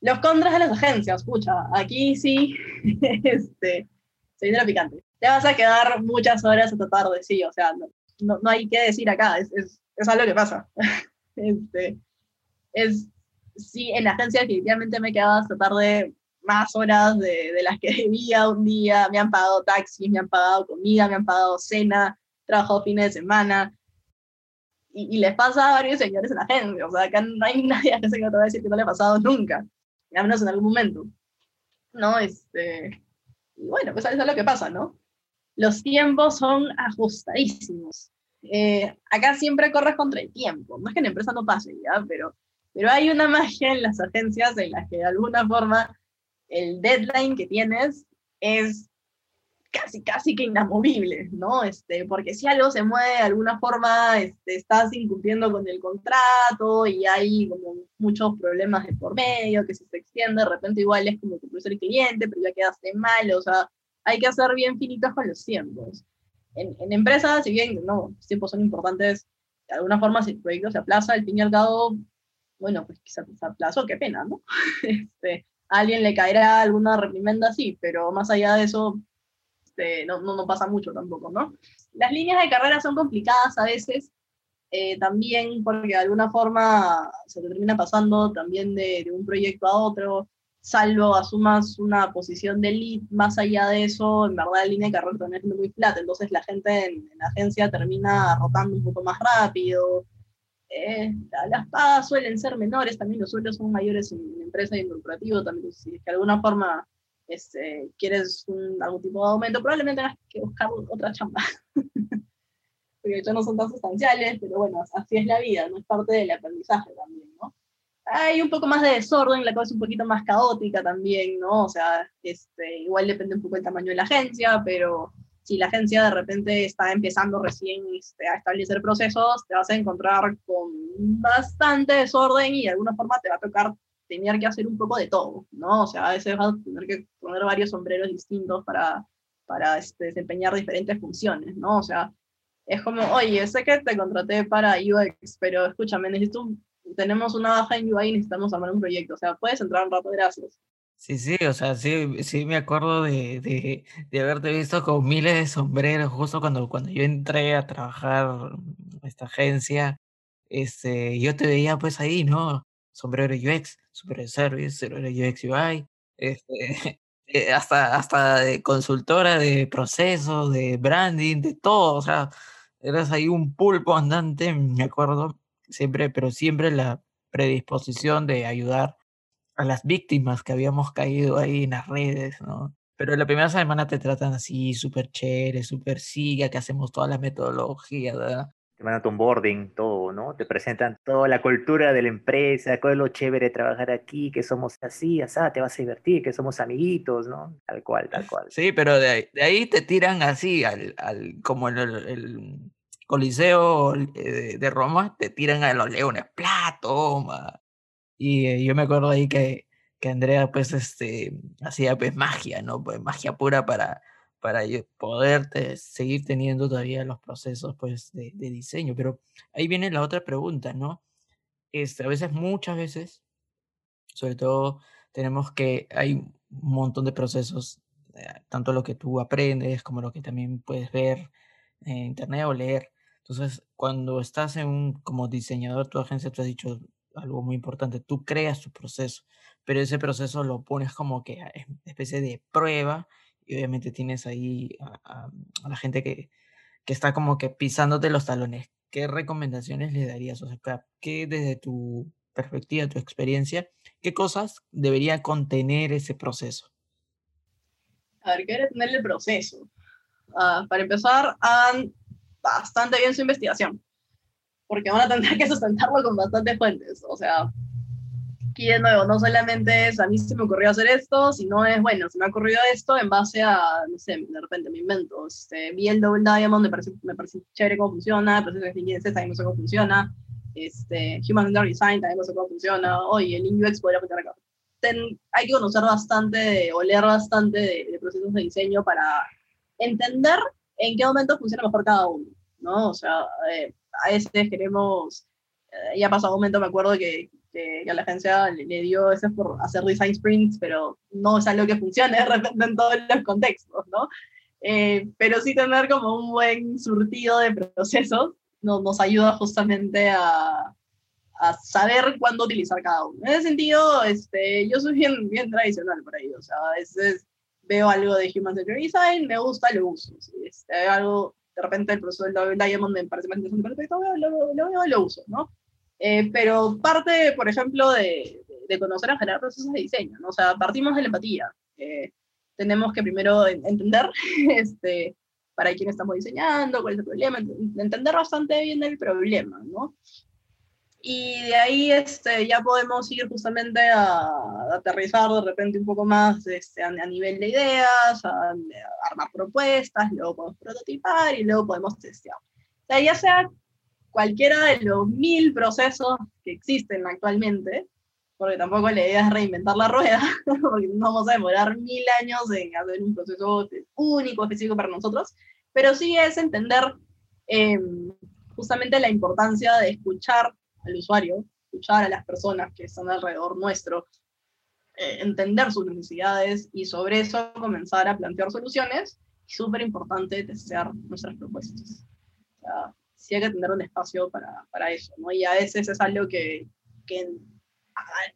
Los contras de las agencias, escucha, aquí sí, [LAUGHS] este, se viene la picante. Te vas a quedar muchas horas hasta tarde, sí, o sea, no, no, hay que decir acá, es, es, es algo que pasa. [LAUGHS] este, es, sí, en la agencia definitivamente me quedaba hasta tarde más horas de, de, las que [LAUGHS] debía un día, me han pagado taxis, me han pagado comida, me han pagado cena, trabajado fines de semana. Y, y les pasa a varios señores en la agencia, o sea, acá no hay [LAUGHS] nadie que se te va a decir que no le ha pasado nunca, al menos en algún momento. ¿No? Este, y bueno, pues eso es lo que pasa, ¿no? Los tiempos son ajustadísimos. Eh, acá siempre corres contra el tiempo. Es que en empresa no pase, ¿ya? Pero, pero hay una magia en las agencias en las que de alguna forma el deadline que tienes es casi, casi que inamovible, ¿no? Este, porque si algo se mueve de alguna forma, este, estás incumpliendo con el contrato y hay como muchos problemas de por medio, que si se extiende, de repente igual es como que el cliente, pero ya quedaste mal, o sea, hay que ser bien finitos con los tiempos. En, en empresas, si bien no, los tiempos son importantes, de alguna forma si el proyecto se aplaza, al fin y al cabo, bueno, pues quizás se aplazó, qué pena, ¿no? [LAUGHS] este, a alguien le caerá alguna reprimenda, sí, pero más allá de eso, este, no, no, pasa mucho tampoco, ¿no? Las líneas de carrera son complicadas a veces, eh, también porque de alguna forma se termina pasando también de, de, un proyecto a otro, salvo asumas una posición de lead, más allá de eso, en verdad la línea de carrera también es muy plata, entonces la gente en, la agencia termina rotando un poco más rápido, eh, las pagas suelen ser menores, también los sueldos son mayores en, en empresa y en corporativo, también si de alguna forma este, quieres algún tipo de aumento, probablemente tengas que buscar otra chamba. [LAUGHS] Porque ya no son tan sustanciales, pero bueno, así es la vida, no es parte del aprendizaje también, ¿no? Hay un poco más de desorden, la cosa es un poquito más caótica también, ¿no? O sea, este, igual depende un poco del tamaño de la agencia, pero si la agencia de repente está empezando recién este, a establecer procesos, te vas a encontrar con bastante desorden y de alguna forma te va a tocar tener que hacer un poco de todo, ¿no? O sea, a veces vas a tener que poner varios sombreros distintos para, para este, desempeñar diferentes funciones, ¿no? O sea, es como, oye, sé que te contraté para UX, pero escúchame, necesito, tenemos una baja en UI y necesitamos armar un proyecto, o sea, puedes entrar un rato, gracias. Sí, sí, o sea, sí, sí me acuerdo de, de, de, haberte visto con miles de sombreros justo cuando, cuando yo entré a trabajar en esta agencia, este, yo te veía pues ahí, ¿no? sombrero UX, sombrero service, sombrero UX UI, este, [LAUGHS] eh, hasta, hasta consultora de procesos, de branding, de todo, o sea, eras ahí un pulpo andante, me acuerdo, siempre, pero siempre la predisposición de ayudar a las víctimas que habíamos caído ahí en las redes, ¿no? Pero la primera semana te tratan así, súper chévere, súper siga, que hacemos toda la metodología, ¿verdad? te mandan tu onboarding, todo, ¿no? Te presentan toda la cultura de la empresa, cuál es lo chévere de trabajar aquí, que somos así, así, te vas a divertir, que somos amiguitos, ¿no? Tal cual, tal cual. Sí, pero de ahí, te tiran así, al, al como el, el, Coliseo eh, de, Roma, te tiran a los leones, plato, Y eh, yo me acuerdo ahí que, que Andrea, pues, este, hacía pues magia, ¿no? Pues magia pura para para poder seguir teniendo todavía los procesos pues, de, diseño. Pero ahí viene la otra pregunta, ¿no? Este, a veces, muchas veces, sobre todo, tenemos que, hay un montón de procesos, eh, tanto lo que tú aprendes como lo que también puedes ver en internet o leer. Entonces, cuando estás en un, como diseñador, tu agencia te has dicho algo muy importante, tú creas tu proceso, pero ese proceso lo pones como que especie de prueba y obviamente tienes ahí a, la gente que, que, está como que pisándote los talones. ¿Qué recomendaciones le darías? O sea, ¿qué desde tu perspectiva, tu experiencia, qué cosas debería contener ese proceso? A ver, ¿qué debe tener el proceso? Ah, para empezar, hagan bastante bien su investigación, porque van a tener que sustentarlo con bastantes fuentes. O sea, aquí de nuevo, no solamente es a mí se me ocurrió hacer esto, sino es, bueno, se me ha ocurrido esto en base a, no sé, de repente me invento, este, vi el Double Diamond, me parece, me parece chévere cómo funciona, proceso de ingeniería también no sé cómo funciona, este, Human Design también no sé cómo funciona, oye, el UX podría funcionar acá. hay que conocer bastante, o leer bastante de, procesos de diseño para entender en qué momento funciona mejor cada uno, ¿no? O sea, eh, a veces queremos, eh, ya pasado un momento me acuerdo que que, a la agencia le, dio ese por hacer design sprints, pero no es algo que funcione [LAUGHS] de repente en todos los contextos, ¿no? Eh, pero sí tener como un buen surtido de procesos nos, nos ayuda justamente a, a, saber cuándo utilizar cada uno. En ese sentido, este, yo soy bien, bien tradicional por ahí, o sea, a veces veo algo de Human Centered Design, me gusta, lo uso. Si este, algo, de repente el proceso del Diamond me parece más interesante, lo, lo, lo lo uso, ¿no? Eh, pero parte, por ejemplo, de, de, conocer a generar procesos de diseño, ¿no? O sea, partimos de la empatía. Eh, tenemos que primero entender [LAUGHS] este, para quién estamos diseñando, cuál es el problema, entender bastante bien el problema, ¿no? Y de ahí este, ya podemos ir justamente a, aterrizar de repente un poco más este, a, nivel de ideas, a, armar propuestas, luego podemos prototipar y luego podemos testear. O sea, ya sea cualquiera de los mil procesos que existen actualmente, porque tampoco la idea es reinventar la rueda, [LAUGHS] porque no vamos a demorar mil años en hacer un proceso único, específico para nosotros, pero sí es entender em, justamente la importancia de escuchar al usuario, escuchar a las personas que están alrededor nuestro, eh, entender sus necesidades y sobre eso comenzar a plantear soluciones. Y súper importante testear nuestras propuestas. O sea, sí hay que tener un espacio para, para eso, ¿no? Y a veces es algo que, que en,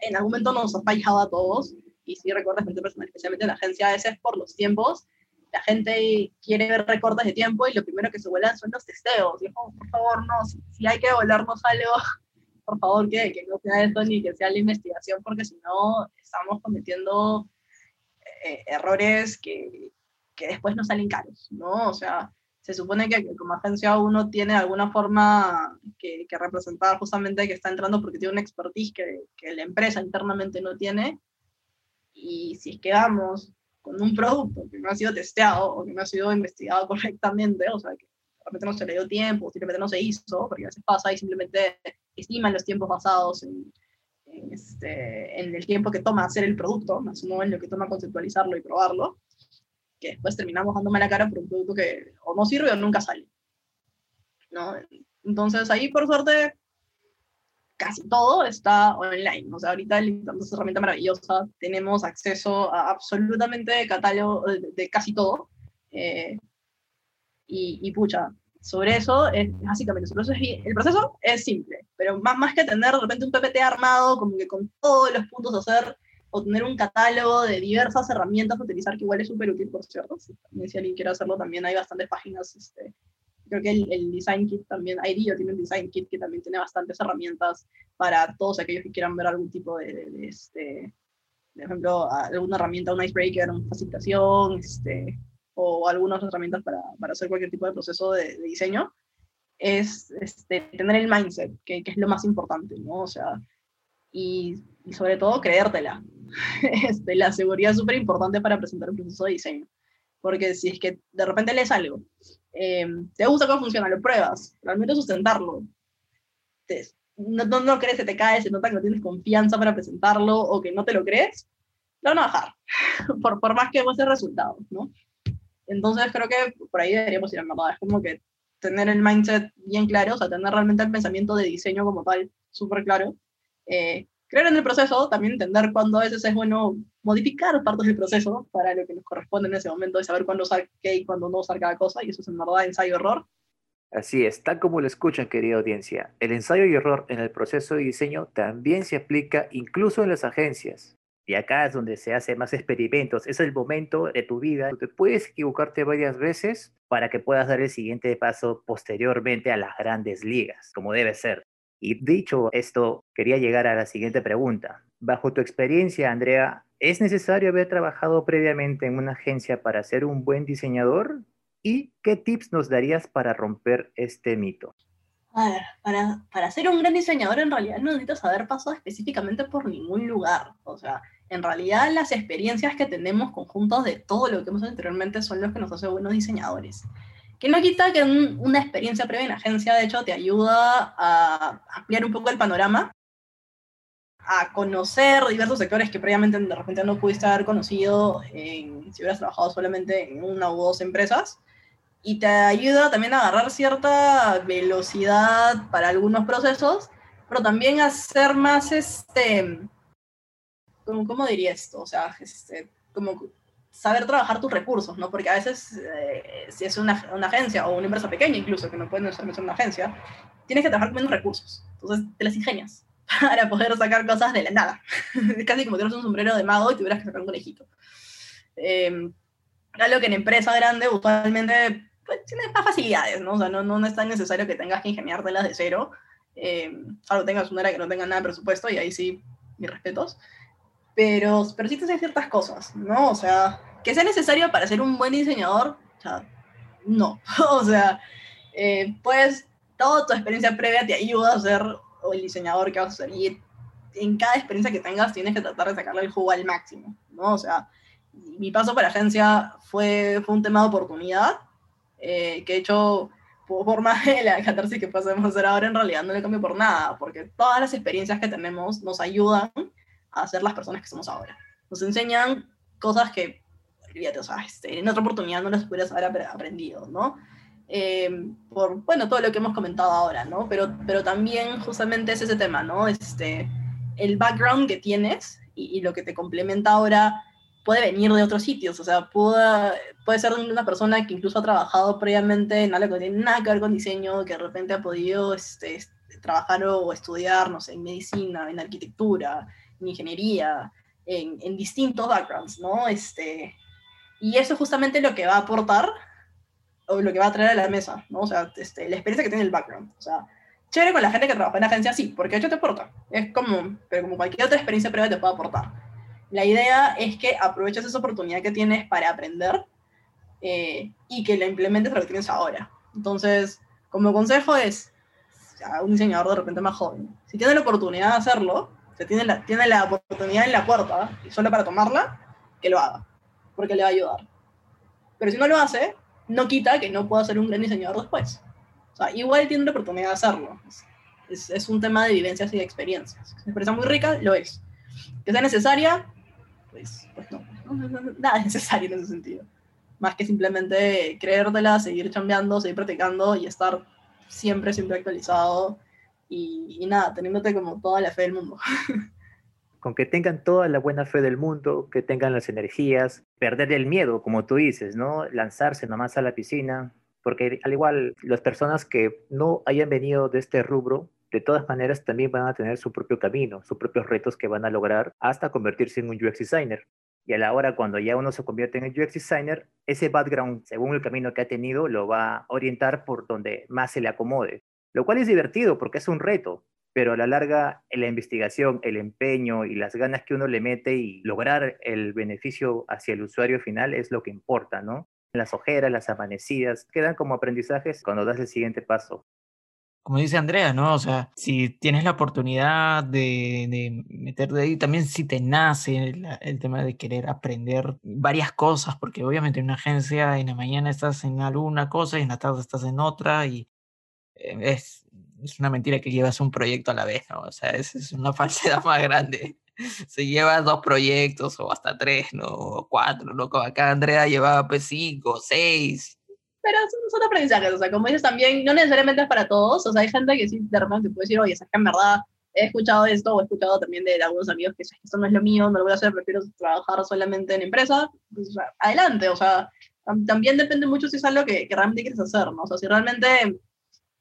en, algún momento nos ha fallado a todos, y sí recuerdo personal, especialmente en la agencia, a veces por los tiempos, la gente quiere ver recortes de tiempo y lo primero que se vuelan son los testeos. Y por favor, no, si, si hay que volarnos algo, por favor, que, que, no sea esto ni que sea la investigación, porque si no, estamos cometiendo eh, errores que, que, después nos salen caros, ¿no? O sea, se supone que, como agencia uno tiene alguna forma que, que, representar justamente que está entrando porque tiene una expertise que, que la empresa internamente no tiene, y si es que vamos con un producto que no ha sido testeado o que no ha sido investigado correctamente, o sea, que realmente no se le dio tiempo, simplemente no se hizo, porque a veces pasa y simplemente estiman los tiempos basados en, este, en el tiempo que toma hacer el producto, más no en lo que toma conceptualizarlo y probarlo, que después terminamos dándome la cara por un producto que o no sirve o nunca sale. ¿no? Entonces ahí, por suerte, casi todo está online. O sea, ahorita es herramienta maravillosa, tenemos acceso a absolutamente catálogo de, casi todo. Eh, y, y, pucha, sobre eso, es, básicamente, el proceso es simple, pero más, más que tener de repente un PPT armado, como que con todos los puntos a hacer, o tener un catálogo de diversas herramientas a utilizar, que igual es súper útil, por cierto. Si, si, alguien quiere hacerlo, también hay bastantes páginas. Este, creo que el, Design Kit también, IDEO tiene un Design Kit que también tiene bastantes herramientas para todos aquellos que quieran ver algún tipo de, de, este, por ejemplo, alguna herramienta, un icebreaker, una facilitación, este, o algunas herramientas para, para hacer cualquier tipo de proceso de, diseño, es este, tener el mindset, que, que, es lo más importante, ¿no? O sea, y, y sobre todo creértela. [LAUGHS] este, la seguridad es súper importante para presentar un proceso de diseño, porque si es que de repente lees algo, eh, te gusta cómo funciona, lo pruebas, realmente sustentarlo, te, no, no, no, crees, se te cae, se nota que no tienes confianza para presentarlo o que no te lo crees, lo van a bajar, [LAUGHS] por, por más que el resultados, ¿no? Entonces creo que por ahí deberíamos ir en verdad. Es como que tener el mindset bien claro, o sea, tener realmente el pensamiento de diseño como tal súper claro. Eh, creer en el proceso, también entender cuándo a veces es bueno modificar partes del proceso para lo que nos corresponde en ese momento y saber cuándo usar qué y cuándo no usar cada cosa, y eso es en verdad ensayo error. Así es, tal como lo escuchan, querida audiencia, el ensayo y error en el proceso de diseño también se aplica incluso en las agencias. Y acá es donde se hacen más experimentos. Es el momento de tu vida donde puedes equivocarte varias veces para que puedas dar el siguiente paso posteriormente a las grandes ligas, como debe ser. Y dicho esto, quería llegar a la siguiente pregunta. Bajo tu experiencia, Andrea, ¿es necesario haber trabajado previamente en una agencia para ser un buen diseñador? ¿Y qué tips nos darías para romper este mito? A ver, para, para ser un gran diseñador en realidad no necesitas haber pasado específicamente por ningún lugar. O sea, en realidad las experiencias que tenemos conjuntos de todo lo que hemos hecho anteriormente son los que nos hacen buenos diseñadores. Que no quita que una experiencia previa en agencia, de hecho, te ayuda a ampliar un poco el panorama, a conocer diversos sectores que previamente de repente no pudiste haber conocido en, si hubieras trabajado solamente en una u dos empresas. Y te ayuda también a agarrar cierta velocidad para algunos procesos, pero también a ser más este, ¿cómo, diría esto? O sea, este, como saber trabajar tus recursos, ¿no? Porque a veces, eh, si es una, una, agencia o una empresa pequeña incluso, que no puede ser una agencia, tienes que trabajar con menos recursos. Entonces, te las ingenias [LAUGHS] para poder sacar cosas de la nada. Es [LAUGHS] casi como tuvieras un sombrero de mago y tuvieras que sacar un conejito. Eh, algo que en empresa grande usualmente pues, tienes más facilidades, ¿no? O sea, no, no, es tan necesario que tengas que ingeniártelas de cero, eh, salvo tengas una área que no tenga nada de presupuesto y ahí sí, mis respetos pero, pero sí te hacen ciertas cosas, ¿no? O sea, que sea necesario para ser un buen diseñador, o sea, no. [LAUGHS] o sea, eh, pues toda tu experiencia previa te ayuda a ser el diseñador que vas a ser. Y en cada experiencia que tengas tienes que tratar de sacarle el jugo al máximo, ¿no? O sea, mi paso por agencia fue, fue un tema de oportunidad, eh, que he hecho por más de la catarsis que podemos hacer ahora, en realidad no le cambio por nada, porque todas las experiencias que tenemos nos ayudan a ser las personas que somos ahora. Nos enseñan cosas que, olvídate, o sea, este, en otra oportunidad no las pudieras haber aprendido, ¿no? Eh, por, bueno, todo lo que hemos comentado ahora, ¿no? Pero, pero también justamente es ese tema, ¿no? Este, el background que tienes y, y lo que te complementa ahora puede venir de otros sitios, o sea, puede, puede ser una persona que incluso ha trabajado previamente en algo que tiene nada que ver con diseño, que de repente ha podido este, trabajar o estudiar, no sé, en medicina, en arquitectura, en ingeniería, en, en, distintos backgrounds, ¿no? Este, y eso es justamente lo que va a aportar o lo que va a traer a la mesa, ¿no? O sea, este, la experiencia que tiene el background, o sea, chévere con la gente que trabaja en agencia, sí, porque eso te aporta, es como, pero como cualquier otra experiencia previa te puede aportar la idea es que aproveches esa oportunidad que tienes para aprender eh, y que la implementes para lo que tienes ahora. Entonces, como consejo es a un diseñador de repente más joven, si tiene la oportunidad de hacerlo, se tiene la, tiene la oportunidad en la puerta y solo para tomarla, que lo haga, porque le va a ayudar. Pero si no lo hace, no quita que no pueda ser un gran diseñador después. O sea, igual tiene la oportunidad de hacerlo. Es, es un tema de vivencias y de experiencias. Es una experiencia muy rica, lo es. Que sea necesaria, pues, pues no, nada es necesario en ese sentido. Más que simplemente creértela, seguir chambeando, seguir practicando y estar siempre, siempre actualizado y, nada, teniéndote como toda la fe del mundo. [LAUGHS] Con que tengan toda la buena fe del mundo, que tengan las energías, perder el miedo, como tú dices, ¿no? Lanzarse nomás a la piscina, porque al igual las personas que no hayan venido de este rubro de todas maneras también van a tener su propio camino, sus propios retos que van a lograr hasta convertirse en un UX designer. Y a la hora cuando ya uno se convierte en el UX designer, ese background, según el camino que ha tenido, lo va a orientar por donde más se le acomode. Lo cual es divertido porque es un reto, pero a la larga la investigación, el empeño y las ganas que uno le mete y lograr el beneficio hacia el usuario final es lo que importa, ¿no? Las ojeras, las amanecidas, quedan como aprendizajes cuando das el siguiente paso como dice Andrea, ¿no? O sea, si tienes la oportunidad de, de meterte ahí, también si te nace el, el, tema de querer aprender varias cosas, porque obviamente en una agencia en la mañana estás en alguna cosa y en la tarde estás en otra y es, es una mentira que llevas un proyecto a la vez, ¿no? O sea, es, es una [LAUGHS] falsedad más grande. Se lleva dos proyectos o hasta tres, ¿no? O cuatro, ¿no? Como acá Andrea llevaba pues cinco, seis, pero son, son, aprendizajes, o sea, como dices también, no necesariamente es para todos, o sea, hay gente que sí de repente puede decir, oye, es que en verdad he escuchado esto o he escuchado también de, algunos amigos que esto no es lo mío, no lo voy a hacer, prefiero trabajar solamente en empresa, pues, o sea, adelante, o sea, también depende mucho si es algo que, que, realmente quieres hacer, ¿no? O sea, si realmente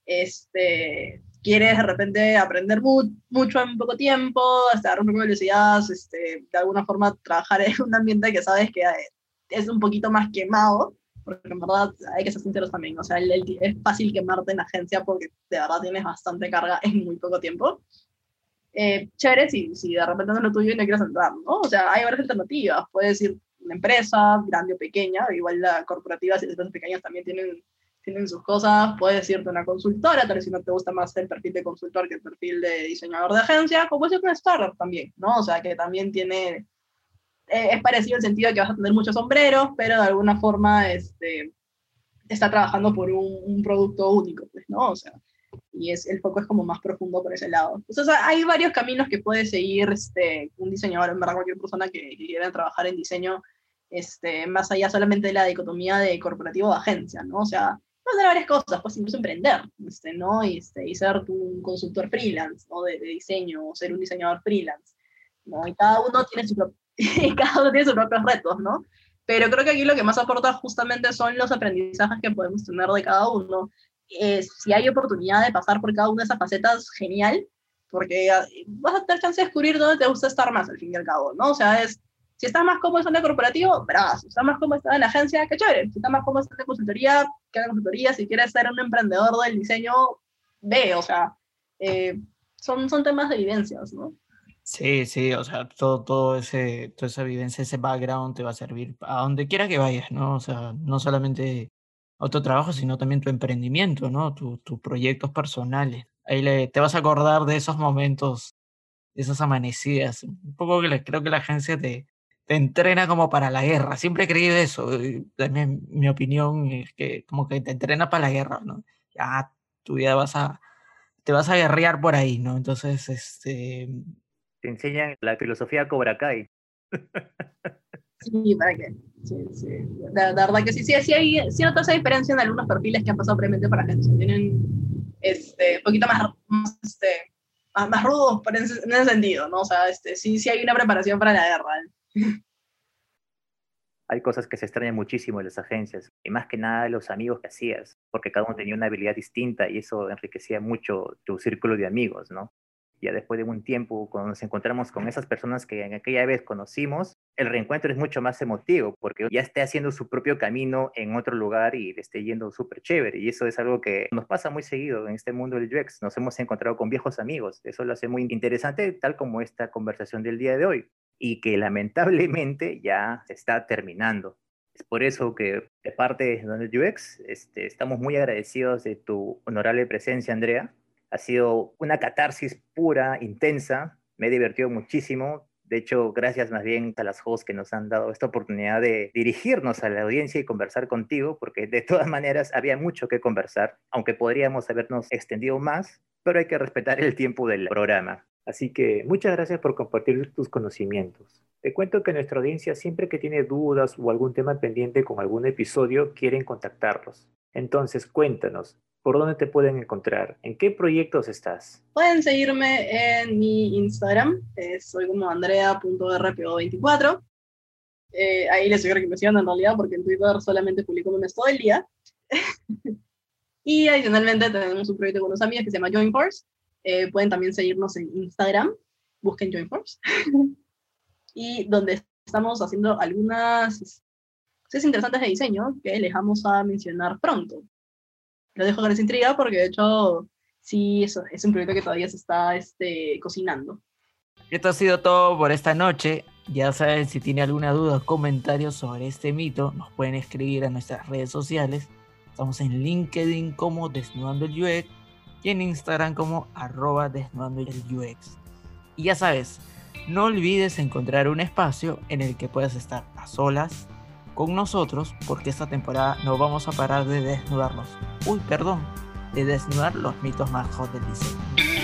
este, quieres de repente aprender mu mucho en poco tiempo, hasta dar un poco de velocidad, este, de alguna forma trabajar en un ambiente que sabes que es un poquito más quemado, porque en verdad hay que ser sinceros también, o sea, el, el, es fácil quemarte en agencia porque de verdad tienes bastante carga en muy poco tiempo. Eh, chévere si, si de repente no es lo tuyo y no quieres entrar, ¿no? O sea, hay varias alternativas, puedes ir una empresa, grande o pequeña, igual la corporativa y las empresas pequeñas también tienen, tienen sus cosas, puedes irte a una consultora, tal vez si no te gusta más el perfil de consultor que el perfil de diseñador de agencia, o puedes ir a una startup también, ¿no? O sea, que también tiene eh, es parecido el sentido de que vas a tener muchos sombreros, pero de alguna forma este, está trabajando por un, un, producto único, pues, ¿no? O sea, y es, el foco es como más profundo por ese lado. Entonces, hay varios caminos que puede seguir este, un diseñador, en verdad, cualquier persona que, que quiera trabajar en diseño, este, más allá solamente de la dicotomía de corporativo o agencia, ¿no? O sea, hacer varias cosas, puedes incluso emprender, este, ¿no? Y, este, y ser un consultor freelance, ¿no? De, de, diseño, o ser un diseñador freelance, ¿no? Y cada uno tiene su [LAUGHS] cada uno tiene sus propios retos, ¿no? Pero creo que aquí lo que más aporta justamente son los aprendizajes que podemos tener de cada uno. Eh, si hay oportunidad de pasar por cada una de esas facetas, genial, porque ah, vas a tener chance de descubrir dónde te gusta estar más, al fin y al cabo, ¿no? O sea, es, si estás más cómodo en el corporativo, verás. Si estás más cómodo en la agencia, qué chévere. Si estás más cómodo en la consultoría, qué consultoría. Si quieres ser un emprendedor del diseño, ve, o sea, eh, son, son temas de vivencias, ¿no? Sí, sí, o sea, todo, todo ese, toda esa vivencia, ese background te va a servir a donde quiera que vayas, ¿no? O sea, no solamente a tu trabajo, sino también tu emprendimiento, ¿no? Tus proyectos personales. ahí le, te vas a acordar de esos momentos, de esas amanecidas. Un poco que creo que la agencia te, te entrena como para la guerra. Siempre he creído eso. También mi opinión es que como que te entrena para la guerra, ¿no? Ya tu vida vas a, te vas a guerrear por ahí, ¿no? Entonces, este... Te enseñan la filosofía Cobra Kai. Sí, para qué. Sí, sí. La, verdad que sí, sí, sí hay cierta esa diferencia en algunos perfiles que han pasado previamente para agencia. Tienen este, un poquito más, más, este, más, rudos en ese, en ese, sentido, ¿no? O sea, este, sí, sí hay una preparación para la guerra. Hay cosas que se extrañan muchísimo en las agencias, y más que nada los amigos que hacías, porque cada uno tenía una habilidad distinta y eso enriquecía mucho tu círculo de amigos, ¿no? ya después de un tiempo, cuando nos encontramos con esas personas que en aquella vez conocimos, el reencuentro es mucho más emotivo, porque ya esté haciendo su propio camino en otro lugar y le esté yendo súper chévere. Y eso es algo que nos pasa muy seguido en este mundo del UX. Nos hemos encontrado con viejos amigos. Eso lo hace muy interesante, tal como esta conversación del día de hoy, y que lamentablemente ya se está terminando. Es por eso que de parte de UX este, estamos muy agradecidos de tu honorable presencia, Andrea ha sido una catarsis pura, intensa. Me he divertido muchísimo. De hecho, gracias más bien a las hosts que nos han dado esta oportunidad de dirigirnos a la audiencia y conversar contigo, porque de todas maneras había mucho que conversar, aunque podríamos habernos extendido más, pero hay que respetar el tiempo del programa. Así que muchas gracias por compartir tus conocimientos. Te cuento que nuestra audiencia siempre que tiene dudas o algún tema pendiente con algún episodio quieren contactarlos. Entonces cuéntanos, ¿Por dónde te pueden encontrar? ¿En qué proyectos estás? Pueden seguirme en mi Instagram, soy como andrea.rpo24. Eh, ahí les estoy mencionando en realidad porque en Twitter solamente publico memes todo el día. [LAUGHS] y adicionalmente tenemos un proyecto con unos amigos que se llama JoinForce. Eh, pueden también seguirnos en Instagram, busquen JoinForce. [LAUGHS] y donde estamos haciendo algunas cosas interesantes de diseño que les vamos a mencionar pronto lo dejo con esa intriga porque de hecho sí, eso es un proyecto que todavía se está este, cocinando. Esto ha sido todo por esta noche. Ya saben, si tienen alguna duda o comentario sobre este mito, nos pueden escribir a nuestras redes sociales. Estamos en LinkedIn como Desnudando el UX y en Instagram como arroba Desnudando el UX. Y ya sabes, no olvides encontrar un espacio en el que puedas estar a solas con nosotros porque esta temporada no vamos a parar de desnudarnos. Uy, perdón, de desnudar los mitos más hot del diseño.